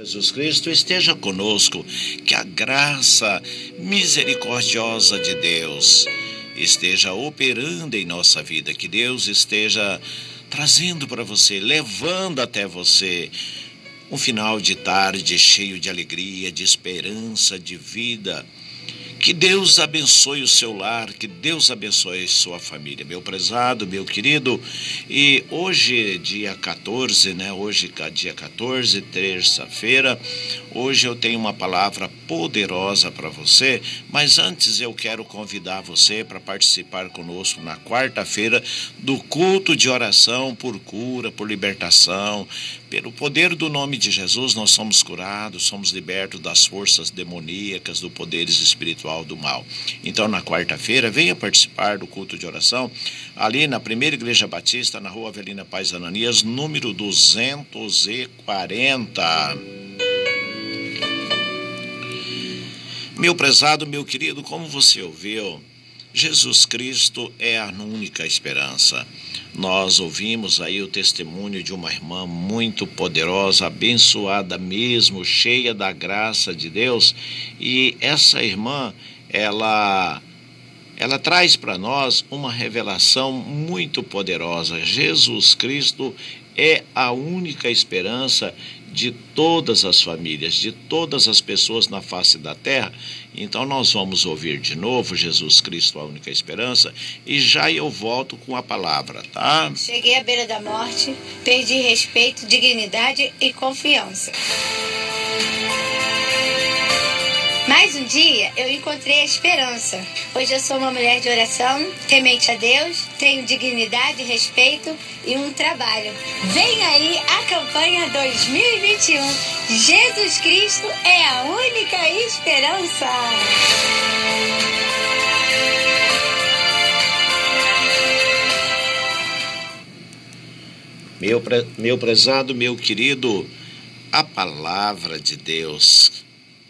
Jesus Cristo esteja conosco, que a graça misericordiosa de Deus esteja operando em nossa vida, que Deus esteja trazendo para você, levando até você um final de tarde cheio de alegria, de esperança, de vida que Deus abençoe o seu lar, que Deus abençoe sua família, meu prezado, meu querido. E hoje, dia 14, né? Hoje, dia 14, terça-feira, hoje eu tenho uma palavra poderosa para você, mas antes eu quero convidar você para participar conosco na quarta-feira do culto de oração por cura, por libertação. Pelo poder do nome de Jesus, nós somos curados, somos libertos das forças demoníacas, do poderes espirituais do mal. Então, na quarta-feira, venha participar do culto de oração ali na Primeira Igreja Batista, na rua Avelina Paz Ananias, número 240. Meu prezado, meu querido, como você ouviu, Jesus Cristo é a única esperança. Nós ouvimos aí o testemunho de uma irmã muito poderosa, abençoada mesmo, cheia da graça de Deus, e essa irmã, ela ela traz para nós uma revelação muito poderosa. Jesus Cristo é a única esperança de todas as famílias, de todas as pessoas na face da terra. Então nós vamos ouvir de novo Jesus Cristo, a única esperança, e já eu volto com a palavra, tá? Cheguei à beira da morte, perdi respeito, dignidade e confiança. Mais um dia eu encontrei a esperança. Hoje eu sou uma mulher de oração, temente a Deus, tenho dignidade, respeito e um trabalho. Vem aí a campanha 2021. Jesus Cristo é a única esperança. Meu, meu prezado, meu querido, a palavra de Deus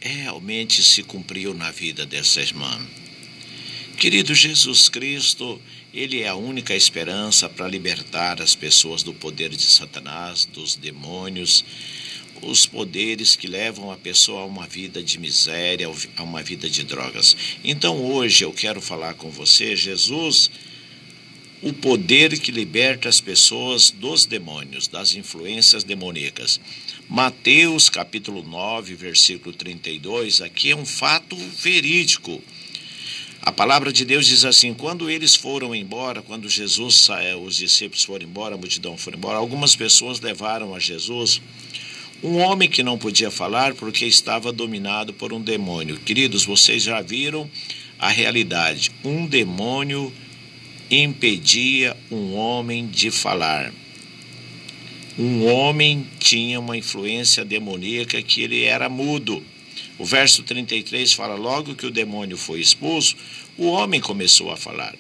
realmente se cumpriu na vida dessa irmã. Querido Jesus Cristo, Ele é a única esperança para libertar as pessoas do poder de Satanás, dos demônios, os poderes que levam a pessoa a uma vida de miséria, a uma vida de drogas. Então hoje eu quero falar com você, Jesus, o poder que liberta as pessoas dos demônios, das influências demoníacas. Mateus capítulo 9, versículo 32, aqui é um fato verídico. A palavra de Deus diz assim: quando eles foram embora, quando Jesus saiu, os discípulos foram embora, a multidão foi embora, algumas pessoas levaram a Jesus um homem que não podia falar porque estava dominado por um demônio. Queridos, vocês já viram a realidade. Um demônio impedia um homem de falar um homem tinha uma influência demoníaca que ele era mudo. O verso 33 fala: Logo que o demônio foi expulso, o homem começou a falar.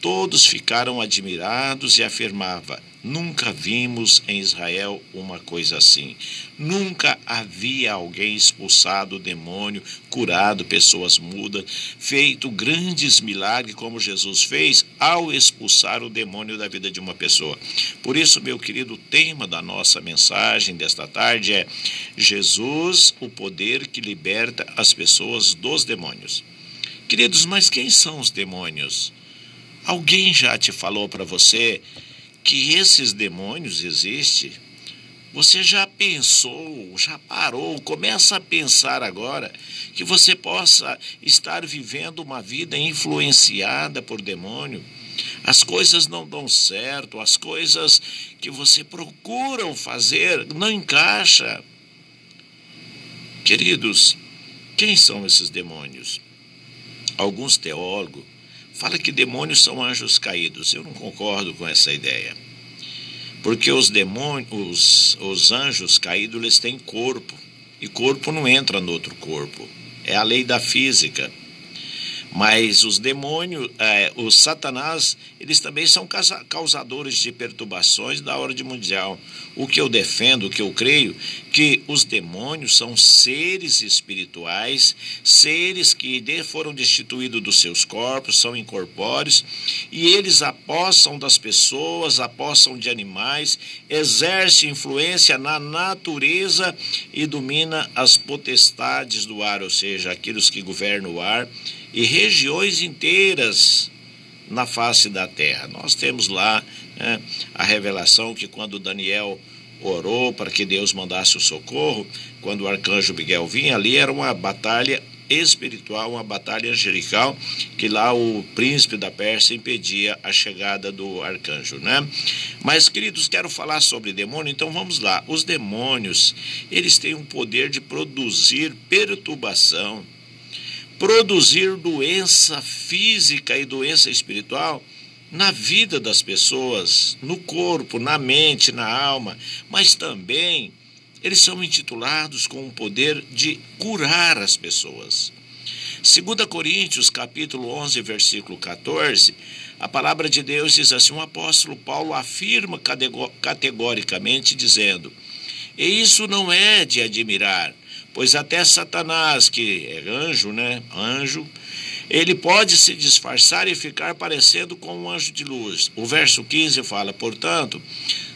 Todos ficaram admirados e afirmava: Nunca vimos em Israel uma coisa assim. Nunca havia alguém expulsado demônio, curado pessoas mudas, feito grandes milagres como Jesus fez ao expulsar o demônio da vida de uma pessoa. Por isso, meu querido, o tema da nossa mensagem desta tarde é Jesus, o poder que liberta as pessoas dos demônios. Queridos, mas quem são os demônios? Alguém já te falou para você que esses demônios existem? Você já pensou, já parou, começa a pensar agora que você possa estar vivendo uma vida influenciada por demônio. As coisas não dão certo, as coisas que você procura fazer não encaixa. Queridos, quem são esses demônios? Alguns teólogos fala que demônios são anjos caídos. Eu não concordo com essa ideia. Porque os demônios, os, os anjos caídos, eles têm corpo. E corpo não entra no outro corpo. É a lei da física. Mas os demônios, é, os satanás, eles também são causadores de perturbações da ordem mundial. O que eu defendo, o que eu creio, que os demônios são seres espirituais, seres que foram destituídos dos seus corpos, são incorpóreos, e eles apossam das pessoas, apossam de animais, exercem influência na natureza e domina as potestades do ar, ou seja, aqueles que governam o ar, e regiões inteiras na face da terra. Nós temos lá né, a revelação que quando Daniel orou para que Deus mandasse o socorro, quando o arcanjo Miguel vinha, ali era uma batalha espiritual, uma batalha angelical, que lá o príncipe da Pérsia impedia a chegada do arcanjo, né? Mas, queridos, quero falar sobre demônio, então vamos lá. Os demônios, eles têm o poder de produzir perturbação, produzir doença física e doença espiritual na vida das pessoas, no corpo, na mente, na alma, mas também eles são intitulados com o poder de curar as pessoas. 2 Coríntios, capítulo 11, versículo 14, a palavra de Deus diz assim: o apóstolo Paulo afirma categoricamente, dizendo: E isso não é de admirar, pois até Satanás, que é anjo, né? Anjo, ele pode se disfarçar e ficar parecendo com um anjo de luz. O verso 15 fala, portanto,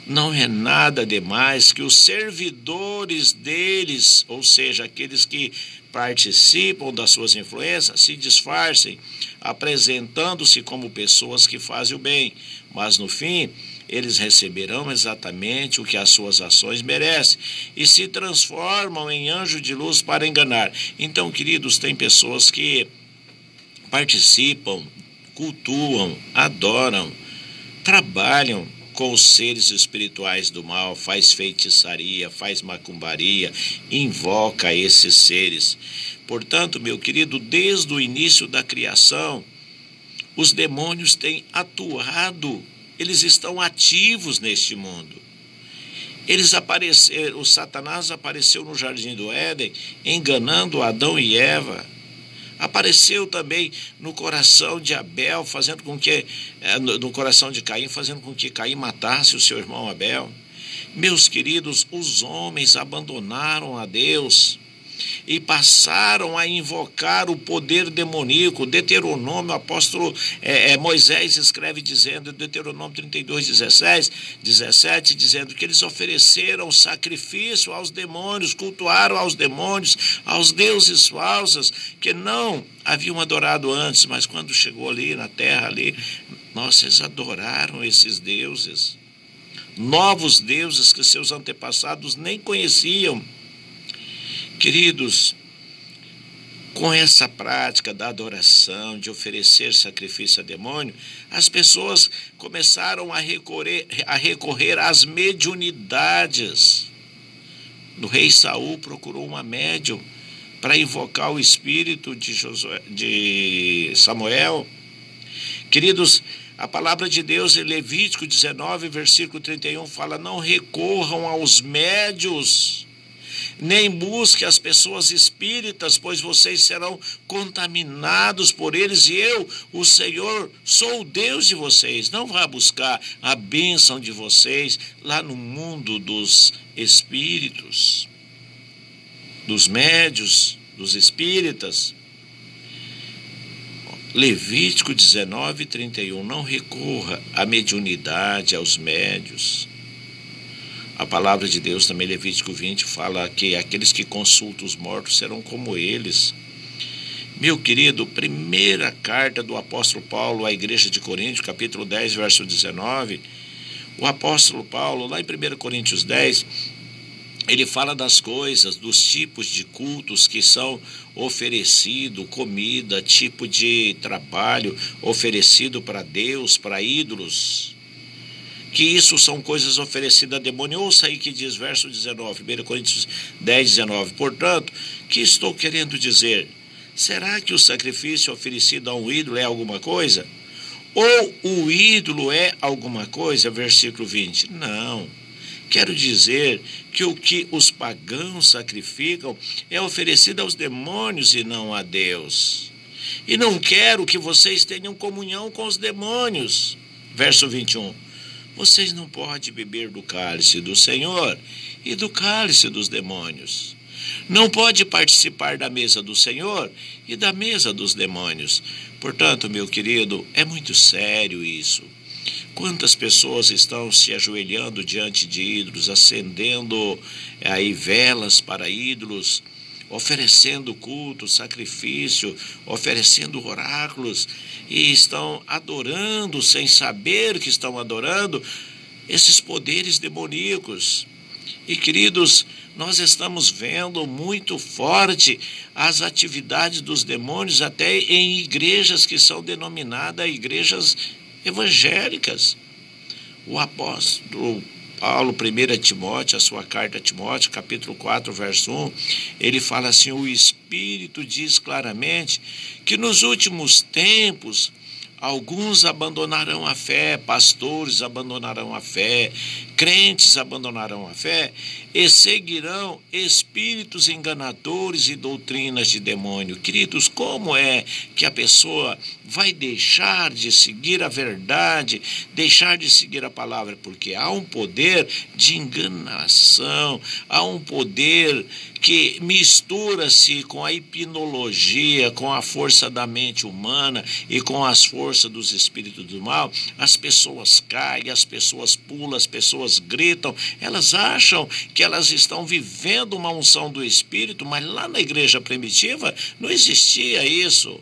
não é nada demais que os servidores deles, ou seja, aqueles que participam das suas influências, se disfarcem, apresentando-se como pessoas que fazem o bem, mas no fim eles receberão exatamente o que as suas ações merecem e se transformam em anjo de luz para enganar. Então, queridos, tem pessoas que participam, cultuam, adoram, trabalham com os seres espirituais do mal, faz feitiçaria, faz macumbaria, invoca esses seres. Portanto, meu querido, desde o início da criação, os demônios têm atuado, eles estão ativos neste mundo. Eles apareceram, o Satanás apareceu no jardim do Éden, enganando Adão e Eva, apareceu também no coração de Abel, fazendo com que, eh, no coração de Caim, fazendo com que Caim matasse o seu irmão Abel. Meus queridos, os homens abandonaram a Deus e passaram a invocar o poder demoníaco. Deuteronômio, o apóstolo é, é, Moisés escreve dizendo, Deuteronômio 32, 17, 17, dizendo que eles ofereceram sacrifício aos demônios, cultuaram aos demônios, aos deuses falsos, que não haviam adorado antes, mas quando chegou ali na terra, ali, nossa, eles adoraram esses deuses. Novos deuses que seus antepassados nem conheciam Queridos, com essa prática da adoração, de oferecer sacrifício a demônio, as pessoas começaram a recorrer, a recorrer às mediunidades. O rei Saul procurou uma médium para invocar o espírito de, Josué, de Samuel. Queridos, a palavra de Deus em Levítico 19, versículo 31 fala: Não recorram aos médios nem busque as pessoas espíritas, pois vocês serão contaminados por eles, e eu, o Senhor, sou o Deus de vocês. Não vá buscar a bênção de vocês lá no mundo dos espíritos, dos médios, dos espíritas. Levítico 19, 31. Não recorra à mediunidade, aos médios a palavra de Deus também, Levítico 20, fala que aqueles que consultam os mortos serão como eles. Meu querido, primeira carta do apóstolo Paulo à igreja de Coríntios, capítulo 10, verso 19. O apóstolo Paulo, lá em 1 Coríntios 10, ele fala das coisas, dos tipos de cultos que são oferecido, comida, tipo de trabalho oferecido para Deus, para ídolos que isso são coisas oferecidas a demônio. Ouça aí que diz, verso 19, 1 Coríntios 10, 19. Portanto, que estou querendo dizer? Será que o sacrifício oferecido a um ídolo é alguma coisa? Ou o ídolo é alguma coisa? Versículo 20. Não. Quero dizer que o que os pagãos sacrificam é oferecido aos demônios e não a Deus. E não quero que vocês tenham comunhão com os demônios. Verso 21 vocês não podem beber do cálice do Senhor e do cálice dos demônios. Não pode participar da mesa do Senhor e da mesa dos demônios. Portanto, meu querido, é muito sério isso. Quantas pessoas estão se ajoelhando diante de ídolos, acendendo aí velas para ídolos, oferecendo culto, sacrifício, oferecendo oráculos e estão adorando sem saber que estão adorando esses poderes demoníacos. E queridos, nós estamos vendo muito forte as atividades dos demônios até em igrejas que são denominadas igrejas evangélicas. O apóstolo Paulo, 1 Timóteo, a sua carta a Timóteo, capítulo 4, verso 1, ele fala assim: o Espírito diz claramente que nos últimos tempos Alguns abandonarão a fé, pastores abandonarão a fé, crentes abandonarão a fé e seguirão espíritos enganadores e doutrinas de demônio. Queridos, como é que a pessoa vai deixar de seguir a verdade, deixar de seguir a palavra? Porque há um poder de enganação, há um poder que mistura-se com a hipnologia, com a força da mente humana e com as forças dos espíritos do mal, as pessoas caem, as pessoas pulam, as pessoas gritam, elas acham que elas estão vivendo uma unção do espírito, mas lá na igreja primitiva não existia isso.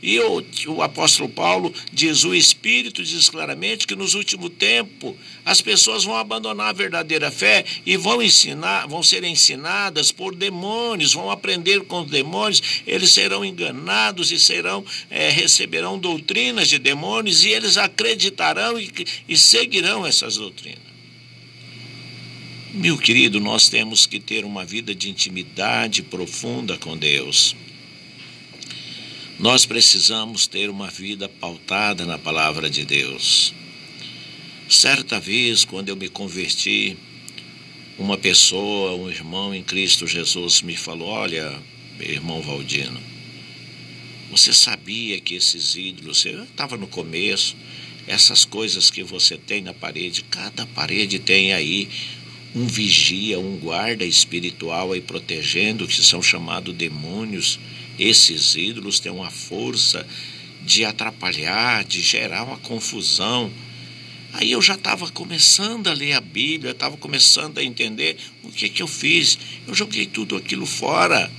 E o, o apóstolo Paulo diz: o Espírito diz claramente que nos últimos tempos as pessoas vão abandonar a verdadeira fé e vão ensinar, vão ser ensinadas por demônios, vão aprender com os demônios, eles serão enganados e serão é, receberão doutrinas de demônios e eles acreditarão e, e seguirão essas doutrinas. Meu querido, nós temos que ter uma vida de intimidade profunda com Deus. Nós precisamos ter uma vida pautada na palavra de Deus. Certa vez, quando eu me converti, uma pessoa, um irmão em Cristo Jesus, me falou: Olha, meu irmão Valdino, você sabia que esses ídolos, eu estava no começo, essas coisas que você tem na parede, cada parede tem aí um vigia, um guarda espiritual aí protegendo, que são chamados demônios. Esses ídolos têm uma força de atrapalhar, de gerar uma confusão. Aí eu já estava começando a ler a Bíblia, estava começando a entender o que, que eu fiz. Eu joguei tudo aquilo fora.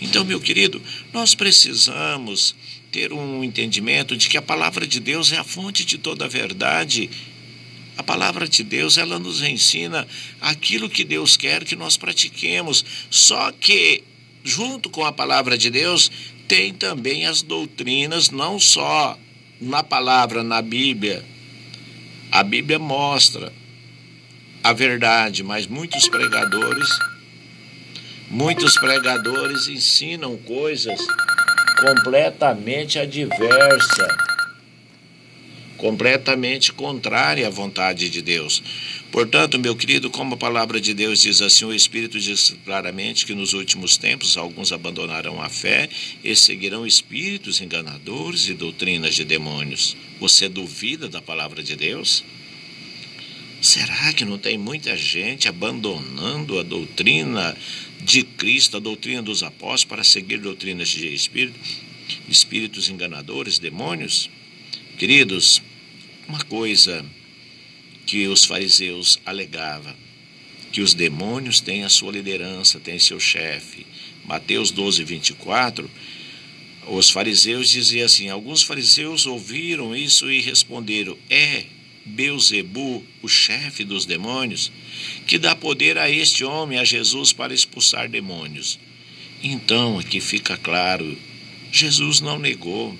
Então, meu querido, nós precisamos ter um entendimento de que a palavra de Deus é a fonte de toda a verdade. A palavra de Deus, ela nos ensina aquilo que Deus quer que nós pratiquemos. Só que junto com a palavra de Deus, tem também as doutrinas, não só na palavra, na Bíblia. A Bíblia mostra a verdade, mas muitos pregadores, muitos pregadores ensinam coisas completamente adversas completamente contrária à vontade de Deus. Portanto, meu querido, como a palavra de Deus diz assim, o Espírito diz claramente que nos últimos tempos alguns abandonarão a fé e seguirão espíritos enganadores e doutrinas de demônios. Você duvida da palavra de Deus? Será que não tem muita gente abandonando a doutrina de Cristo, a doutrina dos apóstolos, para seguir doutrinas de espírito, espíritos enganadores, demônios? Queridos, uma coisa que os fariseus alegavam, que os demônios têm a sua liderança, têm seu chefe. Mateus 12, 24, os fariseus diziam assim: alguns fariseus ouviram isso e responderam: É Beuzebu, o chefe dos demônios, que dá poder a este homem, a Jesus, para expulsar demônios. Então aqui fica claro: Jesus não negou,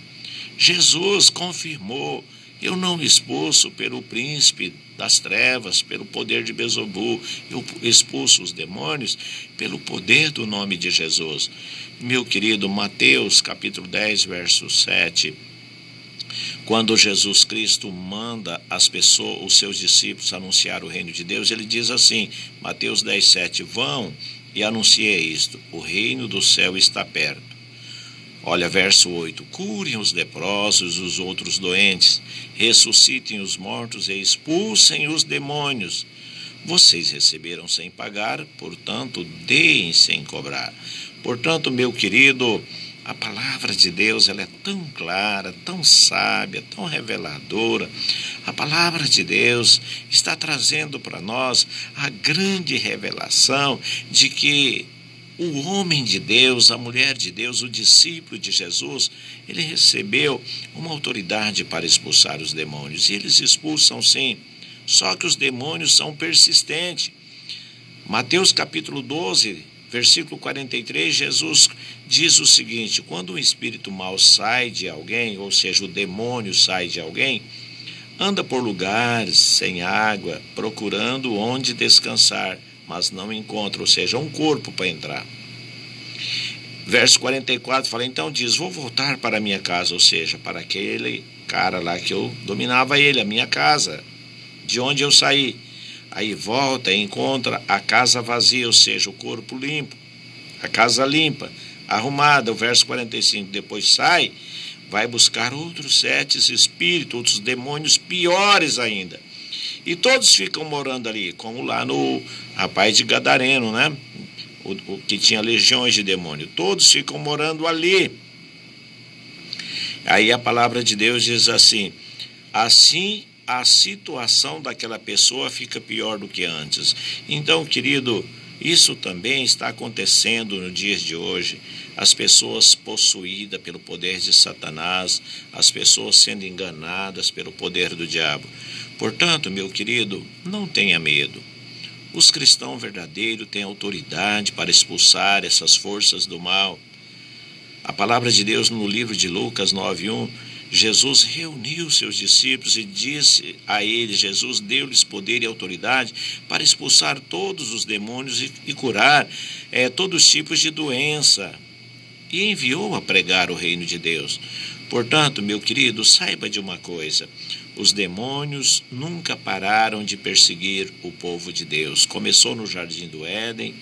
Jesus confirmou eu não me expulso pelo príncipe das trevas, pelo poder de Bezobu. Eu expulso os demônios pelo poder do nome de Jesus. Meu querido Mateus, capítulo 10, verso 7. Quando Jesus Cristo manda as pessoas, os seus discípulos anunciar o reino de Deus, ele diz assim, Mateus 10, 7, vão e anunciei isto, o reino do céu está perto. Olha, verso 8: curem os leprosos, os outros doentes, ressuscitem os mortos e expulsem os demônios. Vocês receberam sem pagar, portanto, deem sem cobrar. Portanto, meu querido, a palavra de Deus ela é tão clara, tão sábia, tão reveladora. A palavra de Deus está trazendo para nós a grande revelação de que o homem de Deus, a mulher de Deus, o discípulo de Jesus, ele recebeu uma autoridade para expulsar os demônios. E eles expulsam sim, só que os demônios são persistentes. Mateus capítulo 12, versículo 43, Jesus diz o seguinte: quando um espírito mau sai de alguém, ou seja, o demônio sai de alguém, anda por lugares sem água, procurando onde descansar mas não encontra, ou seja, um corpo para entrar. Verso 44 fala: Então diz: Vou voltar para a minha casa, ou seja, para aquele cara lá que eu dominava ele, a minha casa, de onde eu saí. Aí volta e encontra a casa vazia, ou seja, o corpo limpo, a casa limpa, arrumada. O verso 45: Depois sai, vai buscar outros sete espíritos, outros demônios piores ainda e todos ficam morando ali, como lá no rapaz de Gadareno, né? O, o que tinha legiões de demônio. Todos ficam morando ali. Aí a palavra de Deus diz assim: assim a situação daquela pessoa fica pior do que antes. Então, querido, isso também está acontecendo nos dias de hoje. As pessoas possuídas pelo poder de Satanás, as pessoas sendo enganadas pelo poder do diabo. Portanto, meu querido, não tenha medo. Os cristãos verdadeiros têm autoridade para expulsar essas forças do mal. A palavra de Deus no livro de Lucas 9:1, Jesus reuniu seus discípulos e disse a eles, Jesus deu-lhes poder e autoridade para expulsar todos os demônios e, e curar é, todos os tipos de doença. E enviou a pregar o reino de Deus. Portanto, meu querido, saiba de uma coisa: os demônios nunca pararam de perseguir o povo de Deus. Começou no jardim do Éden,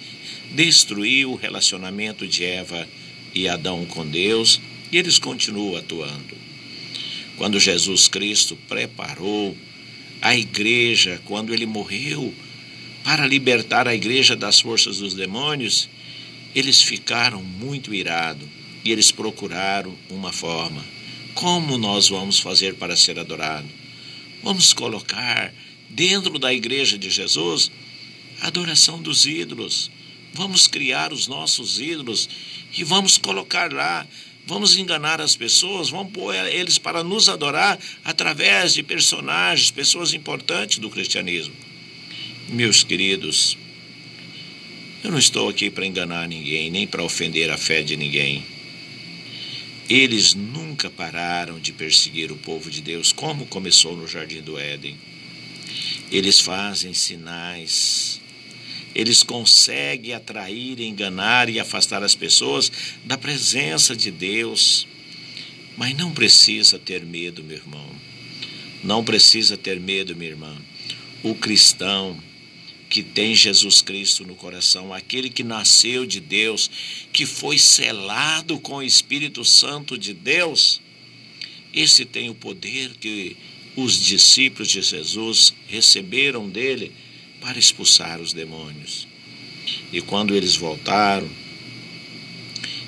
destruiu o relacionamento de Eva e Adão com Deus, e eles continuam atuando. Quando Jesus Cristo preparou a igreja, quando ele morreu para libertar a igreja das forças dos demônios, eles ficaram muito irados e eles procuraram uma forma. Como nós vamos fazer para ser adorado? Vamos colocar dentro da igreja de Jesus a adoração dos ídolos. Vamos criar os nossos ídolos e vamos colocar lá. Vamos enganar as pessoas, vamos pôr eles para nos adorar através de personagens, pessoas importantes do cristianismo. Meus queridos, eu não estou aqui para enganar ninguém, nem para ofender a fé de ninguém. Eles nunca pararam de perseguir o povo de Deus, como começou no jardim do Éden. Eles fazem sinais. Eles conseguem atrair, enganar e afastar as pessoas da presença de Deus. Mas não precisa ter medo, meu irmão. Não precisa ter medo, minha irmã. O cristão que tem Jesus Cristo no coração, aquele que nasceu de Deus, que foi selado com o Espírito Santo de Deus, esse tem o poder que os discípulos de Jesus receberam dele para expulsar os demônios. E quando eles voltaram,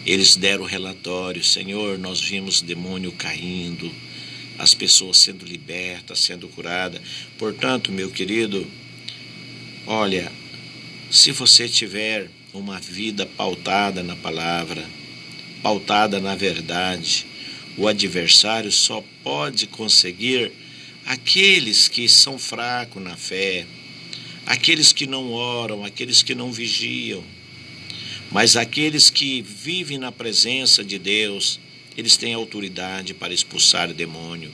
eles deram relatório: Senhor, nós vimos demônio caindo, as pessoas sendo libertas, sendo curadas. Portanto, meu querido, Olha, se você tiver uma vida pautada na palavra, pautada na verdade, o adversário só pode conseguir aqueles que são fracos na fé, aqueles que não oram, aqueles que não vigiam. Mas aqueles que vivem na presença de Deus, eles têm autoridade para expulsar o demônio.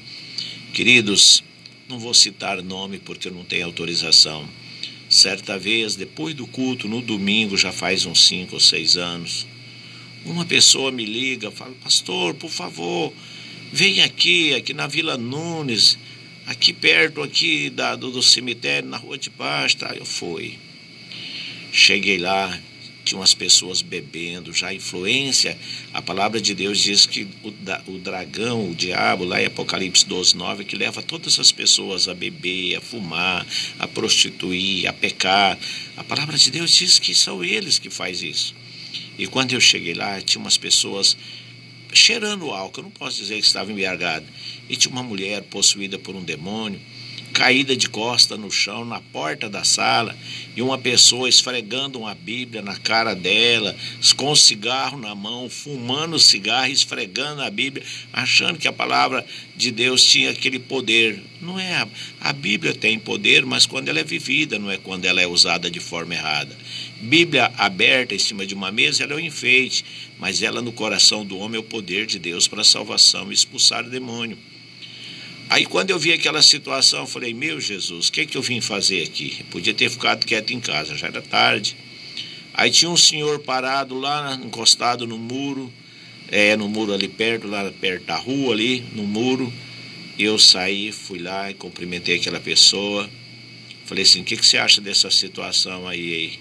Queridos, não vou citar nome porque eu não tenho autorização Certa vez, depois do culto, no domingo, já faz uns cinco ou seis anos, uma pessoa me liga, fala, pastor, por favor, vem aqui, aqui na Vila Nunes, aqui perto aqui da, do, do cemitério, na rua de baixo, tá? Eu fui. Cheguei lá, tinha umas pessoas bebendo, já influência. A palavra de Deus diz que o, o dragão, o diabo, lá em Apocalipse 12, 9, que leva todas as pessoas a beber, a fumar, a prostituir, a pecar. A palavra de Deus diz que são eles que faz isso. E quando eu cheguei lá, tinha umas pessoas cheirando álcool, eu não posso dizer que estava embriagado. E tinha uma mulher possuída por um demônio caída de costa no chão, na porta da sala, e uma pessoa esfregando uma Bíblia na cara dela, com um cigarro na mão, fumando cigarro, esfregando a Bíblia, achando que a palavra de Deus tinha aquele poder. Não é. A Bíblia tem poder, mas quando ela é vivida, não é quando ela é usada de forma errada. Bíblia aberta em cima de uma mesa, ela é um enfeite, mas ela no coração do homem é o poder de Deus para a salvação e expulsar o demônio. Aí quando eu vi aquela situação, eu falei, meu Jesus, o que, que eu vim fazer aqui? Eu podia ter ficado quieto em casa, já era tarde. Aí tinha um senhor parado lá, encostado no muro, é, no muro ali perto, lá perto da rua ali, no muro. Eu saí, fui lá e cumprimentei aquela pessoa. Falei assim, o que, que você acha dessa situação aí?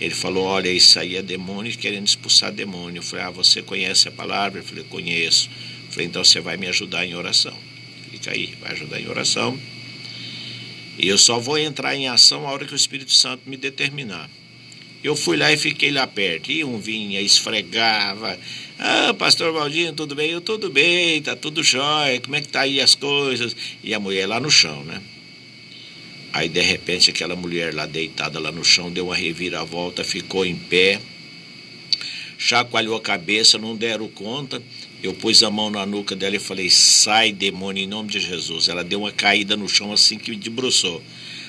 Ele falou, olha, isso aí é demônio querendo expulsar demônio. Eu falei, ah, você conhece a palavra? Eu falei, conheço. Eu falei, então você vai me ajudar em oração fica aí, vai ajudar em oração. E eu só vou entrar em ação a hora que o Espírito Santo me determinar. Eu fui lá e fiquei lá perto. E um vinha, esfregava. Ah, pastor Valdinho, tudo bem? Eu, tudo bem, tá tudo jóia. Como é que tá aí as coisas? E a mulher lá no chão, né? Aí, de repente, aquela mulher lá deitada lá no chão deu uma reviravolta, ficou em pé, chacoalhou a cabeça, não deram conta. Eu pus a mão na nuca dela e falei: sai, demônio, em nome de Jesus. Ela deu uma caída no chão assim que debruçou.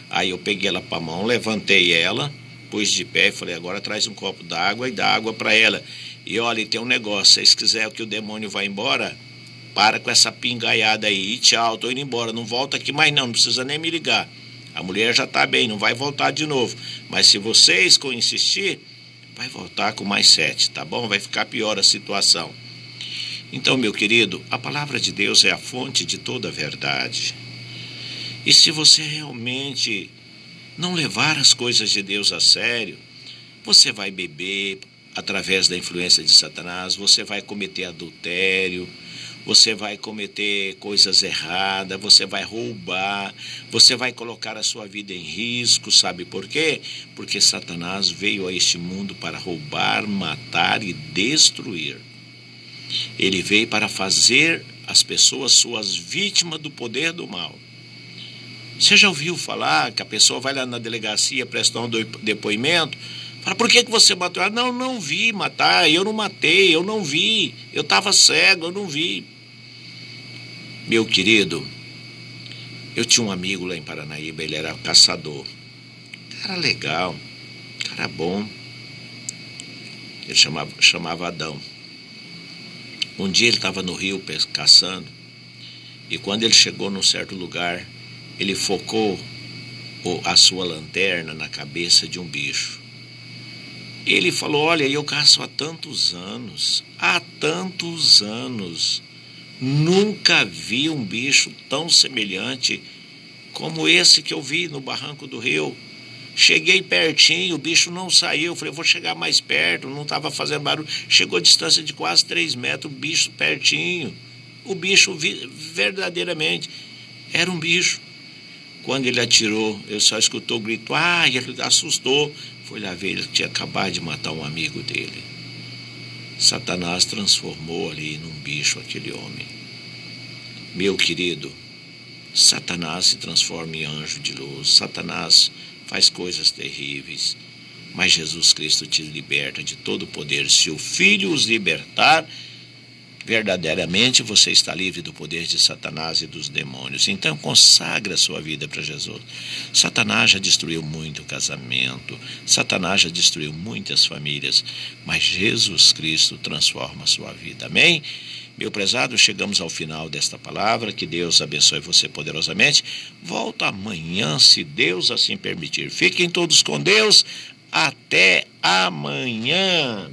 Aí eu peguei ela para a mão, levantei ela, pus de pé e falei: agora traz um copo d'água e dá água para ela. E olha, tem um negócio: se vocês quiserem que o demônio vá embora, para com essa pingaiada aí. E tchau, tô indo embora. Não volta aqui mais não, não precisa nem me ligar. A mulher já está bem, não vai voltar de novo. Mas se vocês com insistir, vai voltar com mais sete, tá bom? Vai ficar pior a situação. Então, meu querido, a palavra de Deus é a fonte de toda a verdade. E se você realmente não levar as coisas de Deus a sério, você vai beber através da influência de Satanás, você vai cometer adultério, você vai cometer coisas erradas, você vai roubar, você vai colocar a sua vida em risco, sabe por quê? Porque Satanás veio a este mundo para roubar, matar e destruir. Ele veio para fazer as pessoas suas vítimas do poder do mal. Você já ouviu falar que a pessoa vai lá na delegacia prestar um depoimento? Fala, por que, que você matou? Ah, não, não vi matar, eu não matei, eu não vi, eu estava cego, eu não vi. Meu querido, eu tinha um amigo lá em Paranaíba, ele era caçador. Cara legal, cara bom. Ele chamava, chamava Adão. Um dia ele estava no rio caçando e quando ele chegou num certo lugar, ele focou a sua lanterna na cabeça de um bicho. Ele falou: Olha, eu caço há tantos anos, há tantos anos, nunca vi um bicho tão semelhante como esse que eu vi no barranco do rio. Cheguei pertinho, o bicho não saiu. Falei, vou chegar mais perto, não estava fazendo barulho. Chegou a distância de quase 3 metros, o bicho pertinho. O bicho verdadeiramente era um bicho. Quando ele atirou, eu só escutou o grito, ah, ele assustou. Foi lá ver, ele tinha acabado de matar um amigo dele. Satanás transformou ali num bicho aquele homem. Meu querido, Satanás se transforma em anjo de luz. Satanás faz coisas terríveis. Mas Jesus Cristo te liberta de todo o poder. Se o Filho os libertar, verdadeiramente você está livre do poder de Satanás e dos demônios. Então consagra a sua vida para Jesus. Satanás já destruiu muito casamento, Satanás já destruiu muitas famílias, mas Jesus Cristo transforma a sua vida. Amém? Meu prezado, chegamos ao final desta palavra. Que Deus abençoe você poderosamente. Volta amanhã, se Deus assim permitir. Fiquem todos com Deus. Até amanhã.